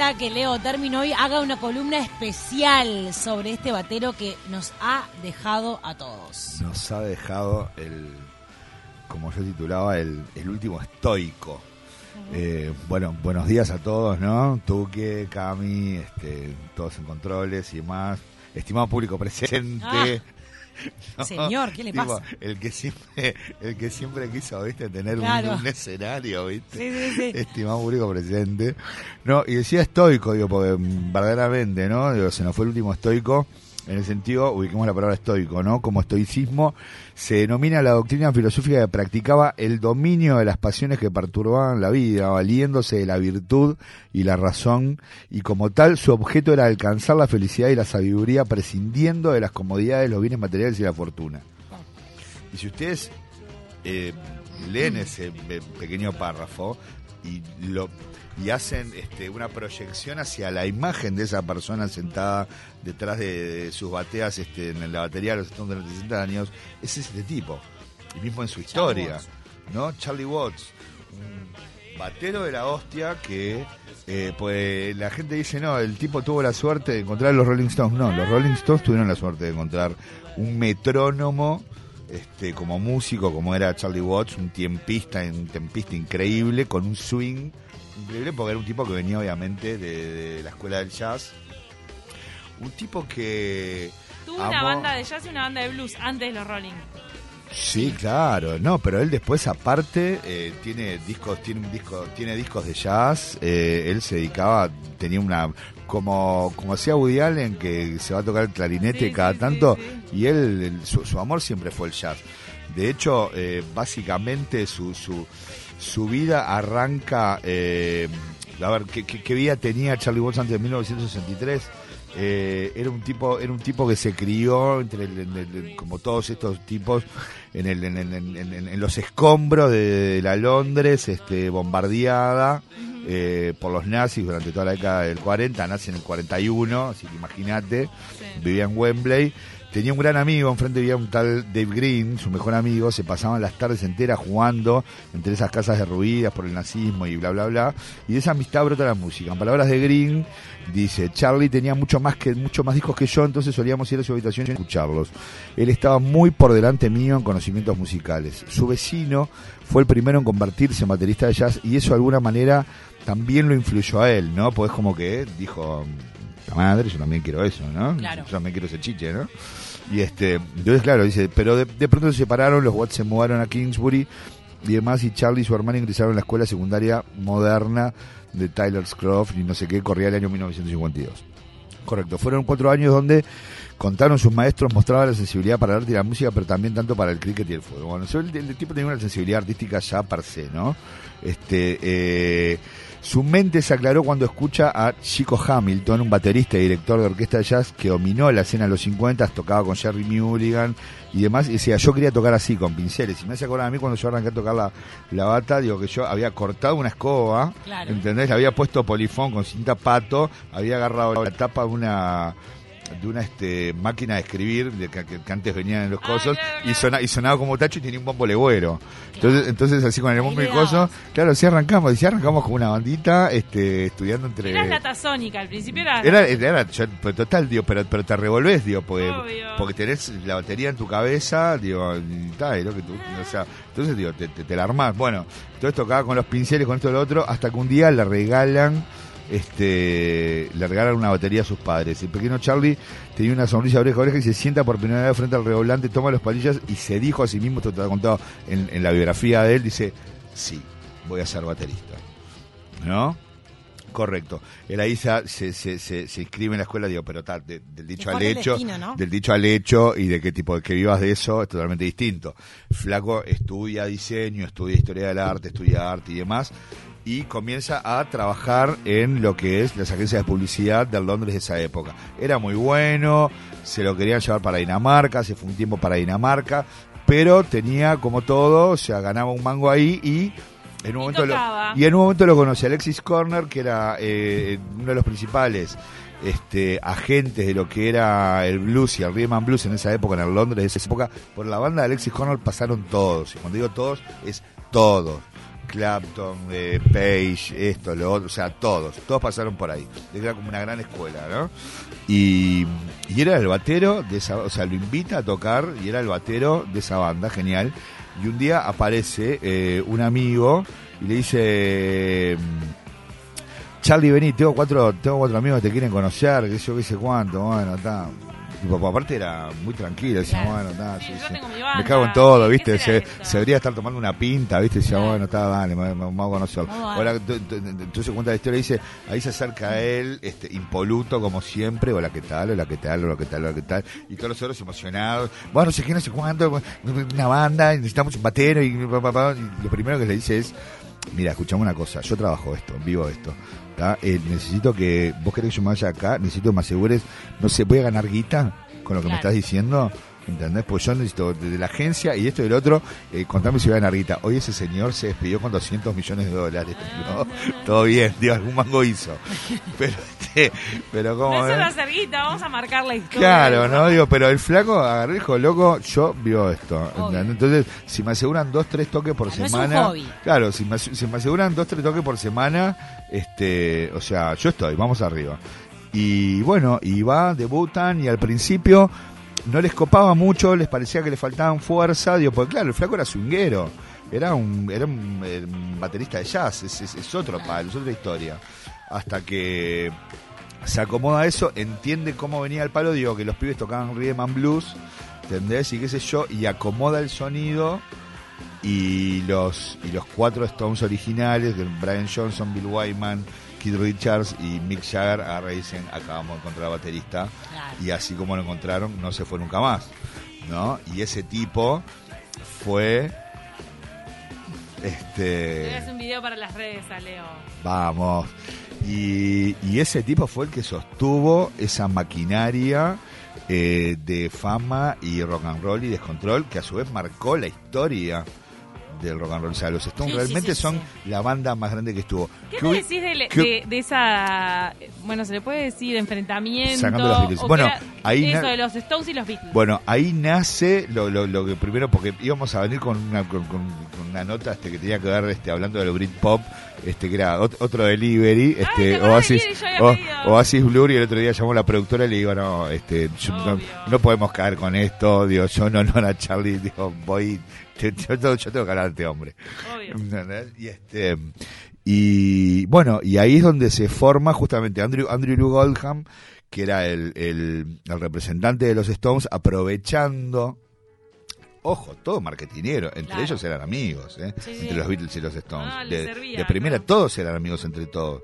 Mendoza invita a que Leo Termino hoy haga una columna especial sobre este batero que nos ha dejado a todos. Nos ha dejado el, como yo titulaba, el, el último estoico. Eh, bueno, buenos días a todos, ¿no? Tuque, Cami, este, todos en controles y demás. Estimado público presente. Ah. Señor, ¿qué le pasa? el que siempre, el que siempre quiso, viste, tener un, escenario, viste. Sí, sí, sí. Estimado público presente. No, y decía estoico, digo, porque verdaderamente, ¿no? Digo, se nos fue el último estoico en el sentido, ubiquemos la palabra estoico, ¿no? Como estoicismo se denomina la doctrina filosófica que practicaba el dominio de las pasiones que perturbaban la vida, valiéndose de la virtud y la razón, y como tal su objeto era alcanzar la felicidad y la sabiduría prescindiendo de las comodidades, los bienes materiales y la fortuna. Y si ustedes eh, leen ese pequeño párrafo y lo y hacen este, una proyección hacia la imagen de esa persona sentada detrás de, sus bateas este, en la batería de los 60 años, es este tipo. Y mismo en su historia, ¿no? Charlie Watts, un batero de la hostia que eh, pues la gente dice, no, el tipo tuvo la suerte de encontrar a los Rolling Stones. No, los Rolling Stones tuvieron la suerte de encontrar un metrónomo este, como músico, como era Charlie Watts, un tiempista, un tempista increíble, con un swing increíble porque era un tipo que venía obviamente de, la escuela del jazz. Un tipo que... Tuvo una banda de jazz y una banda de blues antes de los Rolling. Sí, claro, no, pero él después aparte eh, tiene discos, tiene un disco, tiene discos de jazz. Eh, él se dedicaba, tenía una como como hacía Woody Allen que se va a tocar el clarinete cada tanto y él su, su, amor siempre fue el jazz. De hecho, eh, básicamente su, su su vida arranca. Eh, a ver, ¿qué, vida tenía Charlie Watts antes de 1963? Eh, era un tipo era un tipo que se crió entre como todos estos tipos en, el, en, los escombros de, la Londres este bombardeada eh, por los nazis durante toda la década del 40 nace en el 41 así que imagínate vivía en Wembley Tenía un gran amigo, enfrente había un tal Dave Green, su mejor amigo, se pasaban las tardes enteras jugando entre esas casas derruidas por el nazismo y bla bla bla, y de esa amistad brota la música. En palabras de Green, dice, Charlie tenía mucho más que mucho más discos que yo, entonces solíamos ir a su habitación y escucharlos. Él estaba muy por delante mío en conocimientos musicales. Su vecino fue el primero en convertirse en baterista de jazz y eso de alguna manera también lo influyó a él, ¿no? Pues como que dijo, madre, yo también quiero eso, ¿no? Yo también quiero ese chiche, ¿no? Y este, entonces claro, dice, pero de, pronto se separaron, los Watts se mudaron a Kingsbury y demás, y Charlie y su hermano ingresaron a la escuela secundaria moderna de Tyler Scroft y no sé qué, corría el año 1952. Correcto, fueron cuatro años donde contaron sus maestros, mostraba la sensibilidad para el arte y la música, pero también tanto para el cricket y el fútbol. Bueno, el, el, tipo tenía una sensibilidad artística ya per se, ¿no? Este, eh, su mente se aclaró cuando escucha a Chico Hamilton, un baterista y director de orquesta de jazz que dominó la escena de los 50, tocaba con Jerry Mulligan y demás, y decía, yo quería tocar así, con pinceles. Y me hace acordar a mí cuando yo arranqué a tocar la, la bata, digo que yo había cortado una escoba, ¿entendés? Le había puesto polifón con cinta pato, había agarrado la tapa de una de una este, máquina de escribir de que, antes venían en los cosos y, y sonaba como tacho y tenía un bombo legüero. Entonces, entonces así con el bombo y coso, claro, sí arrancamos, sí arrancamos con una bandita este, estudiando entre... Eras la tazónica, al principio era... Era, era, pero total, digo, pero, pero te revolvés, digo, porque, porque tenés la batería en tu cabeza, digo, y tal, lo que tú, o sea, entonces digo, te, te, te la armás. Bueno, entonces tocaba con los pinceles, con esto y lo otro, hasta que un día le regalan este, le regalan una batería a sus padres. El pequeño Charlie tenía una sonrisa de oreja a oreja y se sienta por primera vez frente al redoblante, toma los palillas y se dijo a sí mismo, esto te ha contado en, la biografía de él, dice, sí, voy a ser baterista. ¿No? Correcto. Él ahí se, se, se, se, inscribe en la escuela, digo, pero tal, del dicho al hecho, del dicho al hecho y de qué tipo de que vivas de eso es totalmente distinto. Flaco estudia diseño, estudia historia del arte, estudia arte y demás, y comienza a trabajar en lo que es las agencias de publicidad de Londres de esa época. Era muy bueno, se lo querían llevar para Dinamarca, se fue un tiempo para Dinamarca, pero tenía como todo, o sea, ganaba un mango ahí y en un momento lo, y en un momento lo conoce Alexis Corner, que era eh, uno de los principales este, agentes de lo que era el blues y el and blues en esa época, en el Londres de esa época. Por la banda de Alexis Corner pasaron todos, y cuando digo todos, es todos Clapton, eh, Page, esto, lo otro, o sea, todos, todos pasaron por ahí. Era como una gran escuela, ¿no? Y, y era el batero de esa, o sea, lo invita a tocar y era el batero de esa banda, genial. Y un día aparece eh, un amigo y le dice, Charlie, vení, tengo cuatro, tengo cuatro amigos que te quieren conocer, que yo qué sé cuánto, bueno, está. Mi papá aparte era muy tranquilo, decía, Claro. bueno, está, Sí, sí, yo sí. tengo mi me cago en todo, ¿qué ¿viste? Se, debería estar tomando una pinta, ¿viste? Decía, bueno, está, dale, a conocerlo. Vamos a Ahora, entonces cuenta la historia y dice, ahí se acerca él, este, impoluto como siempre, hola, ¿qué tal? Hola, ¿qué tal? Hola, ¿qué tal? Hola, ¿qué tal? Y todos los otros emocionados, bueno, no sé qué, no sé cuánto, una banda, necesitamos un batero, y, y lo primero que le dice es, mira, escuchame una cosa, yo trabajo esto, vivo esto. ¿Tá? Eh, necesito que, vos querés que yo me vaya acá, necesito que me asegures, no sé, voy a ganar guita con lo que me estás diciendo, ¿entendés? Pues yo necesito de la agencia y esto y el otro, eh, contame si voy a ganar guita. Hoy ese señor se despidió con 200 millones de dólares, ¿no? Todo bien, digo, algún mango hizo. Pero, pero como... No es eh? una cerguita, vamos a marcar la historia. Claro, ¿no? Digo, pero el flaco agarró y dijo, loco, yo vivo esto. Entonces, si me aseguran dos, tres toques por es un semana. hobby. Claro, si me, si me aseguran dos, tres toques por semana, este, o sea, yo estoy, vamos arriba. Y bueno, y va, debutan y al principio no les copaba mucho, les parecía que le faltaban fuerza, digo, porque claro, el flaco era swinguero. Era un, era un, eh, un baterista de jazz, es, es- es otro palo, es otra historia. Hasta que se acomoda eso, entiende cómo venía el palo, digo que los pibes tocaban rhythm and blues, ¿entendés? Y qué sé yo, y acomoda el sonido y los y los cuatro Stones originales, de Brian Johnson, Bill Wyman, Keith Richards y Mick Jagger, y dicen, acabamos de encontrar al baterista, Claro. y así como lo encontraron, no se fue nunca más, ¿no? Y ese tipo fue... Este... Hace un video para las redes a Leo. Vamos. Y, y ese tipo fue el que sostuvo esa maquinaria eh, de fama y rock and roll y descontrol que a su vez marcó la historia del rock and roll. O sea, los Stones Sí, realmente sí, son la banda más grande que estuvo. ¿Qué me hubi- decís de, esa, bueno, se le puede decir enfrentamiento? Sacando los Beatles. Bueno, era ahí Eso de los Stones y los Beatles. Bueno, ahí nace lo, lo, lo que primero, porque íbamos a venir con una, con una nota este, que tenía que ver este, hablando de lo Britpop, este, que era ot- otro delivery, ¿te este, acordás Oasis, o-. Oasis Blur, y el otro día llamó la productora y le digo, no, este, yo- no, no podemos caer con esto, digo, yo en honor a Charlie, digo, voy, te- yo, yo- tengo que hablar de este hombre. Y este y bueno, y ahí es donde se forma justamente Andrew Andrew Lou Goldham, que era el, el, el representante de los Stones, aprovechando Ojo, todo marketinero, entre Claro. ellos eran amigos, ¿eh? Sí, sí. entre los Beatles y los Stones. Ah, de, servía, de primera todos eran amigos entre todos.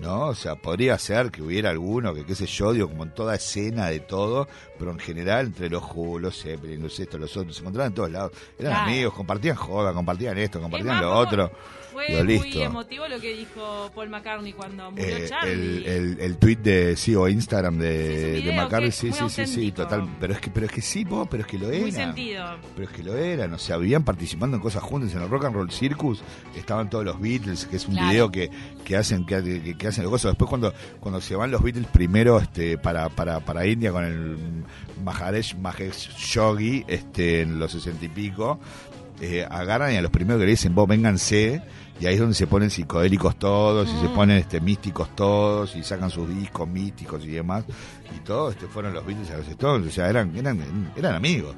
¿No? O sea, podría ser que hubiera alguno que, qué sé yo, digo, como en toda escena de todo, pero en general, entre los Who, los Zeppelin, los estos, los otros, se encontraban en todos lados. Eran Claro. amigos, compartían joda, compartían esto, Es compartían lo ¿cómo otro. Fue Digo, muy listo. emotivo lo que dijo Paul McCartney cuando murió Eh, Charlie. el, el, el tweet de sí o Instagram de, McCartney, sí, sí, muy sí, sí, total. Pero es que, pero es que sí, vos, pero es que lo muy eran. sentido. Pero es que lo eran, o sea, vivían participando en cosas juntas. En el Rock and Roll Circus estaban todos los Beatles, que es un Claro. video que, que hacen que, que- que hacen los cosas. Después cuando cuando se van los Beatles primero este para para, para India con el Maharesh Mahesh Yogi este en los sesenta y pico, eh, agarran y a los primeros que le dicen, vos vénganse, y ahí es donde se ponen psicodélicos todos, y se ponen este místicos todos, y sacan sus discos místicos y demás, y todos este, fueron los Beatles a los Stones, o sea, eran, eran, eran amigos.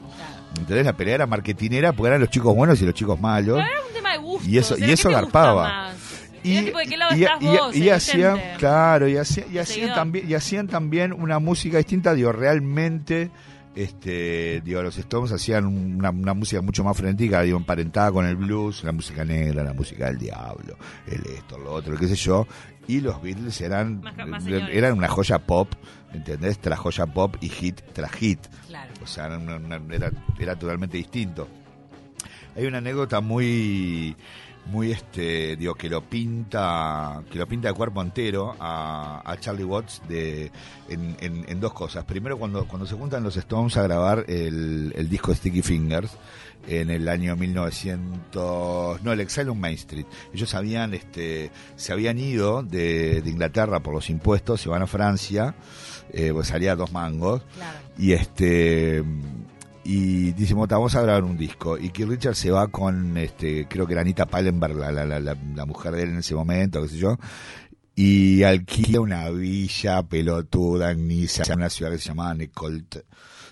¿Entendés? La pelea era marketinera porque eran los chicos buenos y los chicos malos. Pero era un tema de gusto. Y eso- y eso garpaba. Y, tipo, ¿de qué lado y- estás y- vos? y el hacían, claro, y, hacía- y hacían también, y hacían también una música distinta, digo, realmente, este, digo, los Stones hacían una, una música mucho más frenética, digo, emparentada con el blues, la música negra, la música del diablo, el esto, lo otro, qué sé yo, y los Beatles eran, Más- más señores. eran una joya pop, ¿entendés? Tras joya pop y hit tras hit. Claro. O sea, era, una- una- era, era totalmente distinto. Hay una anécdota muy, muy este, digo, que lo pinta, que lo pinta de cuerpo entero a, a Charlie Watts de, en, en- en dos cosas. Primero, cuando, cuando se juntan los Stones a grabar el, el disco Sticky Fingers en el año 1900, no, el Exile on Main Street. Ellos habían, este, se habían ido de, de Inglaterra por los impuestos, se van a Francia, eh, pues salía dos mangos Claro. y este y dice, "Mota, vamos a grabar un disco. Y Keith Richards se va con, este, creo que era Anita Pallenberg, la, la, la, la, mujer de él en ese momento, qué sé yo, y alquila una villa pelotuda en Niza, en una ciudad que se llamaba Necolt,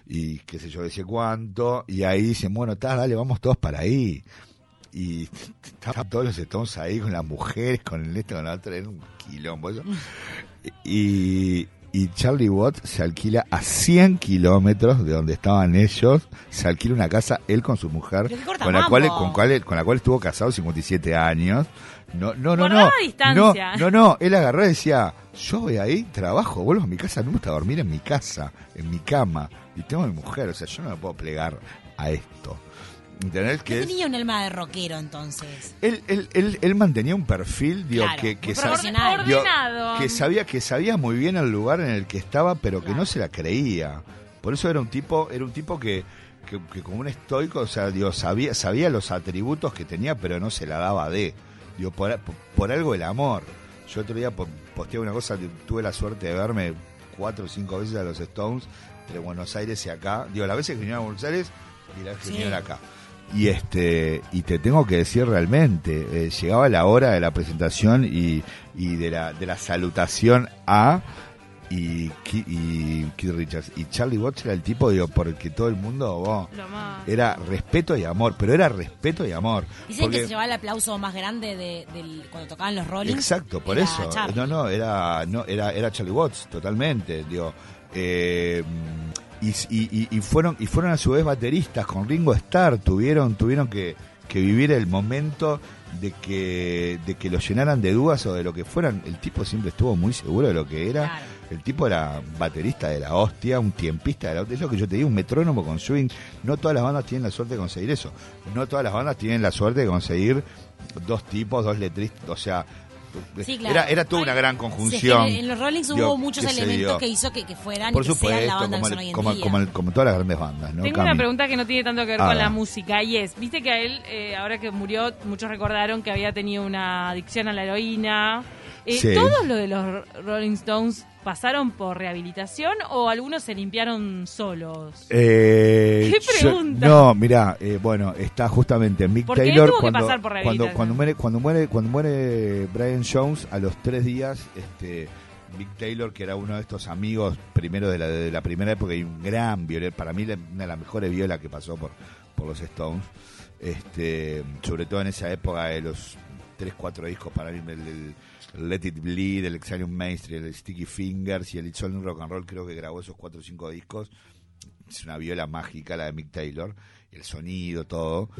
y qué sé yo, decía cuánto, y ahí dicen, bueno, está, dale, vamos todos para ahí. Y estaban todos los Stones ahí con las mujeres, con el este, con la otra, era un quilombo. Y, y Charlie Watts se alquila a 100 kilómetros de donde estaban ellos, se alquila una casa él con su mujer, con la cual con, cual, con la cual estuvo casado 57 años. No, no, no, no. No, no, no, él agarró y decía, yo voy ahí, trabajo, vuelvo a mi casa, no me gusta dormir en mi casa, en mi cama, y tengo a mi mujer, o sea, yo no me puedo plegar a esto. ¿Entendés? Que ¿Qué es- tenía un alma de rockero entonces? él, él, él, él mantenía un perfil digo, Claro, que, que, muy sa- profesional. digo, Ordenado. que sabía que sabía muy bien el lugar en el que estaba pero que Claro. no se la creía por eso era un tipo era un tipo que, que, que como un estoico o sea digo, sabía sabía los atributos que tenía pero no se la daba de digo por, por, algo el amor yo otro día po- posteé una cosa tuve la suerte de verme cuatro o cinco veces a los Stones de Buenos Aires y acá digo las veces que vinieron a Buenos Aires y las veces que Sí. vinieron acá y este y te tengo que decir realmente eh, llegaba la hora de la presentación y, y de la de la salutación a y, y Keith Richards y Charlie Watts era el tipo digo por el que todo el mundo era respeto y amor pero era respeto y amor Dicen Porque- que se llevaba el aplauso más grande de, del, cuando tocaban los Rollins. Exacto, por eso. Charlie. No, no, era, no, era, era Charlie Watts, totalmente. Digo, eh, y, y- fueron, y fueron a su vez bateristas con Ringo Starr. Tuvieron, tuvieron que, que vivir el momento de que, de que lo llenaran de dudas o de lo que fueran. El tipo siempre estuvo muy seguro de lo que era. Claro. El tipo era baterista de la hostia, un tiempista de la hostia. Es lo que yo te digo, un metrónomo con swing. No todas las bandas tienen la suerte de conseguir eso. No todas las bandas tienen la suerte de conseguir dos tipos, dos letristas. O sea, Sí, claro. era, era toda una gran Sí, es que conjunción. en, en los Rollings Digo, hubo muchos que elementos dio. que hizo que, que fueran Por y que sean la supuesto, banda como, que son el- hoy en como, día. como, el- como todas las grandes bandas. ¿no, Tengo Cami? una pregunta que no tiene tanto que ver A con la música y es, viste que a él, eh, ahora que murió, muchos recordaron que había tenido una adicción a la heroína. Eh, Sí. ¿Todos los de los Rolling Stones pasaron por rehabilitación o algunos se limpiaron solos? Eh, ¿Qué yo- pregunta? no, mira, bueno, está justamente Mick Porque Taylor tuvo que cuando, pasar por cuando, cuando muere cuando muere cuando muere Brian Jones a los tres días, este Mick Taylor que era uno de estos amigos primero de la, de la primera época y un gran viola, para mí una de las mejores violas que pasó por por los Stones, este sobre todo en esa época de los tres cuatro discos para mí el, el Let It Bleed, el Exilium Maestri, el Sticky Fingers y el It's All Rock and Roll creo que grabó esos cuatro o cinco discos es una viola mágica la de Mick Taylor, el sonido, todo.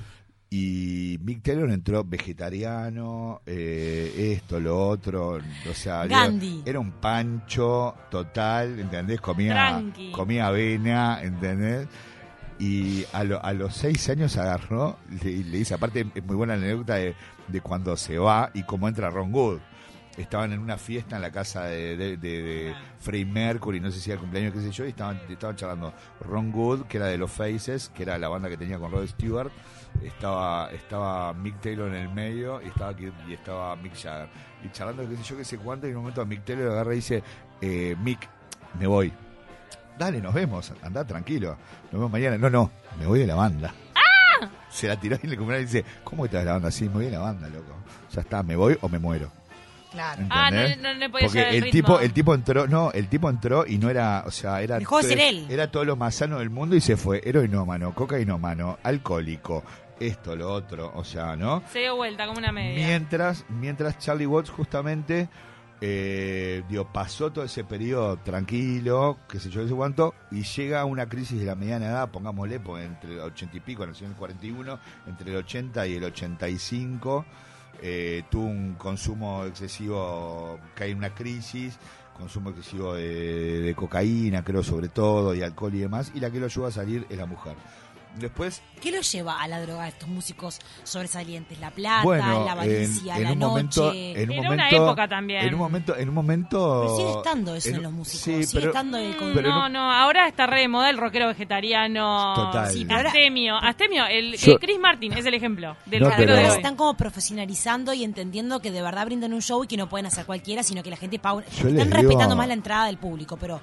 Y Mick Taylor entró vegetariano, eh, esto, lo otro, o sea, Gandhi. era un pancho total, ¿entendés? Comía, Tranqui. comía avena, ¿entendés? Y a, lo- a los seis años agarró, le, le dice, aparte es muy buena la anécdota de, de cuando se va y cómo entra Ron Wood. Estaban en una fiesta en la casa de, de, de- de Freddie Mercury, no sé si era el cumpleaños, qué sé yo, y estaban, estaban charlando Ron Wood, que era de los Faces, que era la banda que tenía con Rod Stewart, estaba, estaba Mick Taylor en el medio y estaba, y estaba Mick Jagger. Y charlando, qué sé yo, qué sé cuánto, y en un momento Mick Taylor agarra y dice, eh, Mick, me voy. Dale, nos vemos, anda tranquilo, nos vemos mañana. No, no, me voy de la banda. Se la tiró y le compró y dice, ¿cómo que te vas de la banda? Sí, me voy de la banda, loco. Ya está, me voy o me muero. Claro. Ah, no, no le podía Porque llevar el el ritmo. tipo, el tipo entró, no, el tipo entró y no era, o sea, era Dejó de todo- ser él. Era todo lo más sano del mundo y se fue heroinómano, cocainómano, alcohólico, esto, lo otro, o sea, ¿no? Se dio vuelta como una media. Mientras, mientras Charlie Watts justamente eh, digo, pasó todo ese periodo tranquilo, qué sé yo, qué sé cuánto, y llega una crisis de la mediana edad, pongámosle, pues, entre el 80 y pico, nació en el 41, entre el 80 y el 85, eh, tuvo un consumo excesivo, cae en una crisis, consumo excesivo de cocaína, creo, sobre todo, y alcohol y demás, y la que lo ayuda a salir es la mujer. Después, ¿Qué los lleva a la droga a estos músicos sobresalientes? La plata, bueno, la avaricia, en, en la un noche. momento, en un Era una momento, época también. En un momento, en un momento. Pero sigue estando eso en, en- los músicos. sí, sigue pero- estando el con- pero no, no, ahora está re de moda el rockero vegetariano. Total. Sí, pero ahora- Astemio, Astemio, el, Yo- el Chris Martin es el ejemplo del No, pero- de hoy. están como profesionalizando y entendiendo que de verdad brindan un show y que no pueden hacer cualquiera, sino que la gente paga. Están digo- respetando más la entrada del público, pero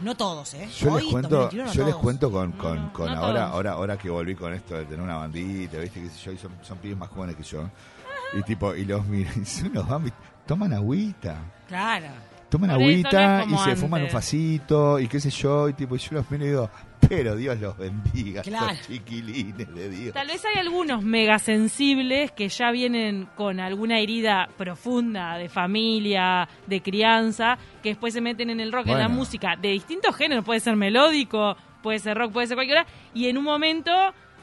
No todos, ¿eh? Yo Hoy, les cuento, 2021, no yo les cuento con, con, No, con ahora, todos. ahora, ahora que volví con esto de tener una bandita, viste, yo, y son, son pibes más jóvenes que yo. Y tipo, y los miran, y son unos bambis, toman agüita, Claro. Toman Por eso no agüita y se fuman un facito y qué sé yo, y tipo, y yo los miro y digo, pero Dios los bendiga, Claro. los chiquilines de Dios. Tal vez hay algunos mega sensibles que ya vienen con alguna herida profunda de familia, de crianza, que después se meten en el rock, en la música de distintos géneros, puede ser melódico, puede ser rock, puede ser cualquiera, y en un momento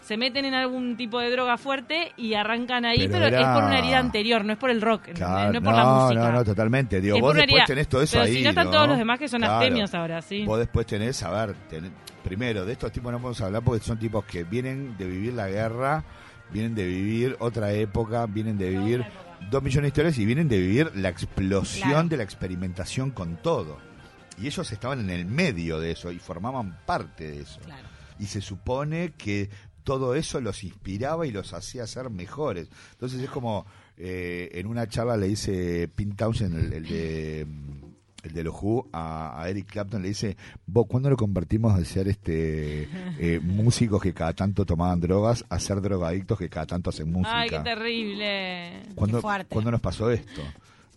se meten en algún tipo de droga fuerte y arrancan ahí, Pero pero, era- es por una herida anterior, no es por el rock, no es por la no, música. no, no, totalmente. Digo, Es vos después herida. tenés todo eso Pero ahí. si no están todos los demás que son Claro. astemios ahora, sí. Vos después tenés, a ver, tenés- primero, de estos tipos no podemos hablar porque son tipos que vienen de vivir la guerra, vienen de vivir otra época, vienen de vivir dos millones de historias y vienen de vivir la explosión Claro. de la experimentación con todo. Y ellos estaban en el medio de eso y formaban parte de eso. Claro. Y se supone que todo eso los inspiraba y los hacía ser mejores. Entonces es como, eh, en una charla le dice Pete Townshend, el, el de mm, el de los Who, a, a Eric Clapton, le dice, vos, ¿cuándo lo convertimos de ser este eh, músicos que cada tanto tomaban drogas a ser drogadictos que cada tanto hacen música? Ay, qué terrible. ¿Cuándo, Qué fuerte. ¿Cuándo nos pasó esto?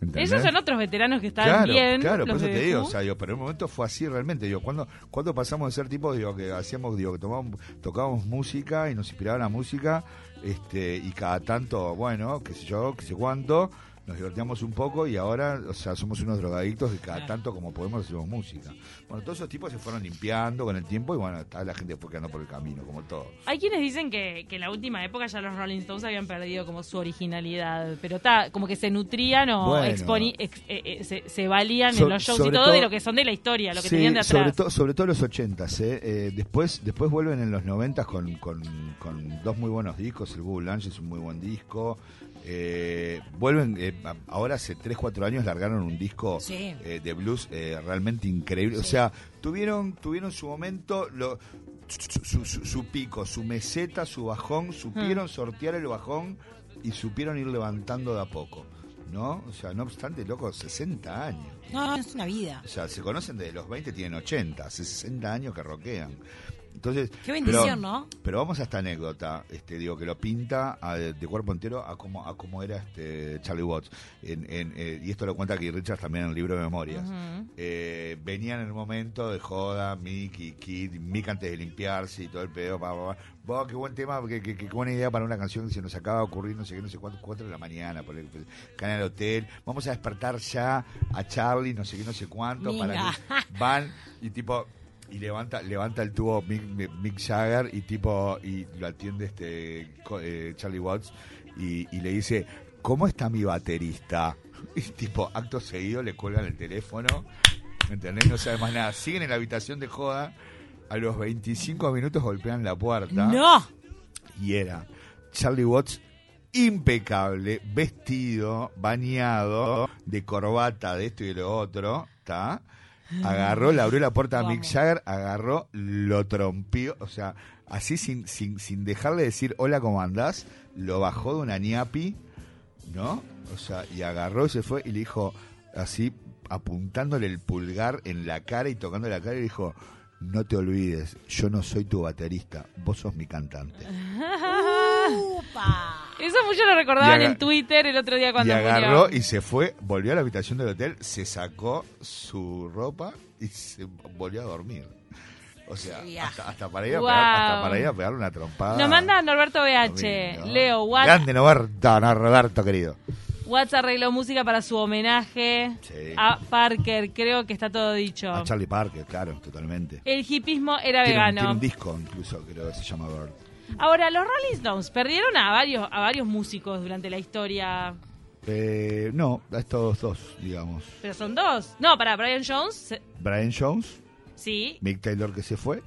¿Entendés? Esos son otros veteranos que están Claro, bien. claro, por eso te digo, o sea, digo, pero en un momento fue así realmente, digo, cuando cuando pasamos de ser tipos, digo, que hacíamos, digo, que tomábamos, tocábamos música y nos inspiraba la música, este, y cada tanto, bueno, qué sé yo, qué sé cuánto, nos divertíamos un poco y ahora, o sea, somos unos drogadictos que cada tanto como podemos hacemos música. Bueno, todos esos tipos se fueron limpiando con el tiempo y bueno, está la gente fue quedando por el camino, como todo. Hay quienes dicen que, que en la última época ya los Rolling Stones habían perdido como su originalidad, pero está como que se nutrían o Bueno. exponi- ex- eh, eh, se, se valían So- en los shows y sobre todo, todo- de lo que son de la historia, lo que Sí, tenían de sobre, atrás. to- sobre todo los ochentas, ¿eh? Eh, después, después vuelven en los noventas con, con, con dos muy buenos discos, el Google Lunch es un muy buen disco. Eh, vuelven, eh, ahora hace 3, 4 años largaron un disco Sí. eh, de blues eh, realmente increíble. O sea, tuvieron, tuvieron su momento, lo, su, su- su pico, su meseta, su bajón, supieron sortear el bajón y supieron ir levantando de a poco. ¿No? O sea, no obstante, loco, 60 años. No, no, es una vida. O sea, se conocen desde los 20, tienen 80, hace 60 años que rockean. Entonces, Qué bendición, pero, ¿no? Pero vamos a esta anécdota, este, digo, que lo pinta a- de, cuerpo entero a cómo, a cómo era este Charlie Watts. En, en, eh, y esto lo cuenta Keith Richards también en el libro de memorias. Eh, venían en el momento de joda, Mick y Kid, Mick antes de limpiarse y todo el pedo, pa, pa, pa. Vos, qué buen tema, qué, qué- qué buena idea para una canción que se nos acaba de ocurrir, no sé qué, no sé cuánto, cuatro de la mañana, por el en el hotel. Vamos a despertar ya a Charlie, no sé qué, no sé cuánto, para que van y tipo y levanta levanta el tubo Mick, Mick Jagger y tipo y lo atiende este eh, Charlie Watts y, y le dice ¿cómo está mi baterista? y tipo acto seguido le cuelgan el teléfono ¿entendés? no sabe más nada siguen en la habitación de joda a los 25 minutos golpean la puerta ¡No! y era Charlie Watts impecable, vestido, bañado, de corbata, de esto y de lo otro, ¿está? Agarró, le abrió la puerta a Mick. Jagger, agarró, lo trompió, o sea, así sin, sin, sin dejarle decir hola, ¿cómo andás? Lo bajó de una ñapi, ¿no? O sea, y agarró y se fue y le dijo, así, apuntándole el pulgar en la cara y tocando la cara, y le dijo, no te olvides, yo no soy tu baterista, vos sos mi cantante. ¡Upa! Eso muchos lo recordaban en Twitter el otro día cuando y agarró murió. y se fue, volvió a la habitación del hotel, se sacó su ropa y se volvió a dormir. O sea, viaje. hasta, hasta para ir a Wow. pegar- hasta para ir a pegarle una trompada. Nos manda Norberto BH. Domingo. Leo, Watts, Grande Norberto, no, Roberto, querido. Watts arregló música para su homenaje Sí. a Parker. Creo que está todo dicho. A Charlie Parker, claro, totalmente. El hipismo era Tiene un, vegano. tiene un disco incluso, creo que se llama Bird. Ahora, los Rolling Stones perdieron a varios, a varios músicos durante la historia. Eh, no, a estos dos, digamos. Pero son dos. No, para Brian Jones, Brian Jones, sí. Mick Taylor que se fue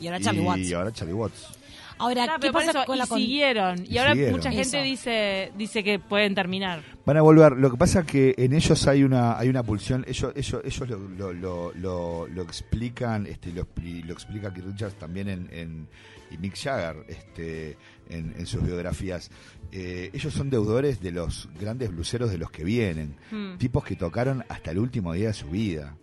Y ahora Charlie y Watts. ahora Charlie Watts. Ahora, Ah, ¿qué pasa eso, con y la con- siguieron. Y Y ahora siguieron. mucha gente Eso. dice dice que pueden terminar. Van a volver. Lo que pasa que en ellos hay una hay una pulsión. Ellos ellos ellos lo, lo, lo, lo- lo explican. Este lo, expli- lo explica Keith Richards también en, en- y Mick Jagger este en, en sus biografías. Eh, ellos son deudores de los grandes bluseros de los que vienen. Hmm. Tipos que tocaron hasta el último día de su vida.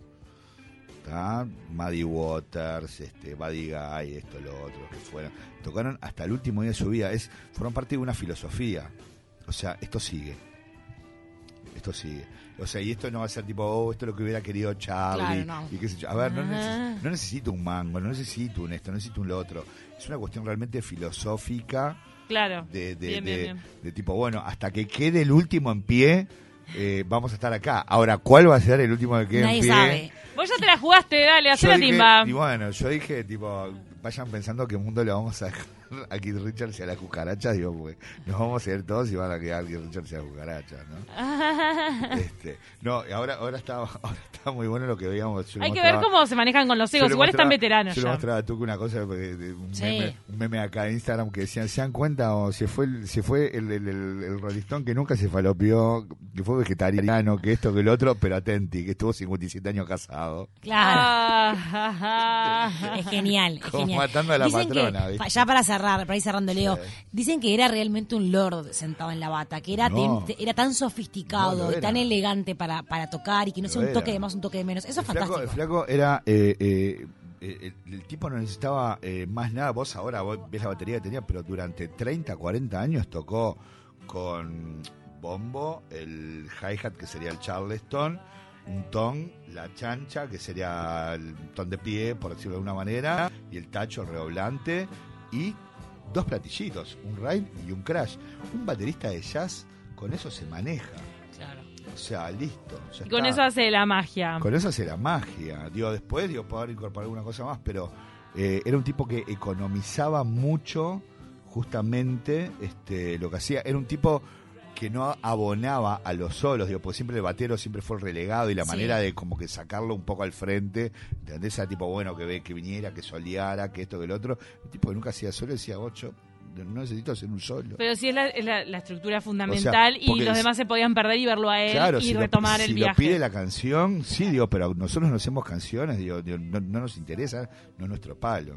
¿Tá? Muddy Waters, este, Buddy Guy, esto, lo otro, que fueron. Tocaron hasta el último día de su vida. Es, fueron parte de una filosofía. O sea, esto sigue. Esto sigue. O sea, y esto no va a ser tipo, oh, esto es lo que hubiera querido Charlie. Claro, no. y qué sé yo. A ver, no, neces- no necesito un mango, no necesito un esto, no necesito un lo otro. Es una cuestión realmente filosófica Claro. de, de, Bien, de- bien, bien. de tipo, bueno, hasta que quede el último en pie, eh, vamos a estar acá. Ahora, ¿cuál va a ser el último que quede Nadie en pie? sabe. Vos ya te la jugaste, dale, hacé Yo la dije- timba. Y bueno, yo dije, tipo, vayan pensando qué mundo le vamos a dejar a Keith Richards y a las cucarachas, digo, porque nos vamos a ir todos y van a quedar Keith Richards y las cucarachas, ¿no? este, no, ahora, ahora está, ahora está muy bueno lo que veíamos. Hay que ver cómo se manejan con los egos. Igual están veteranos Yo le mostraba a Tuco una cosa, porque un, Sí. meme, un meme acá en Instagram que decían, ¿se dan cuenta o se fue el, se fue el, el, el, el Rolling Stone que nunca se falopió, que fue vegetariano, que esto, que lo otro, pero atenti, que estuvo 57 años casado? Claro. Es genial, es Como genial. matando a la dicen patrona, que, ya para cerrar, para ir cerrando, Leo, Sí. dicen que era realmente un lord sentado en la bata, que era, No. era tan sofisticado No, y tan elegante para, para tocar y que no sea Lo un toque de más, un toque de menos. Eso es flaco, fantástico. el flaco era... eh, eh, eh, el, el tipo no necesitaba eh, más nada. Vos ahora vos ves la batería que tenía, pero durante 30, 40 años tocó con bombo, el hi-hat que sería el charleston, un ton, la chancha que sería el ton de pie, por decirlo de alguna manera, y el tacho, el redoblante, y dos platillitos, un ride y un crash. Un baterista de jazz con eso se maneja. Claro. O sea, listo. ya y con está. eso hace la magia. Con eso hace la magia. Digo, después, digo, poder incorporar alguna cosa más, pero eh, era un tipo que economizaba mucho, justamente, este, lo que hacía. Era un tipo que no abonaba a los solos, digo, porque siempre el batero siempre fue el relegado y la Sí. manera de como que sacarlo un poco al frente, ¿entendés? Era tipo, bueno, que ve, que viniera, que soleara, que esto, que el otro. El tipo que nunca hacía solo decía, ocho, no necesito hacer un solo. Pero sí es la, es la- la estructura fundamental y los demás se podían perder y verlo a él Claro, y si lo- retomar si el lo viaje. pide la canción, sí, digo, pero nosotros no hacemos canciones, digo, digo, no, no nos interesa, no es nuestro palo.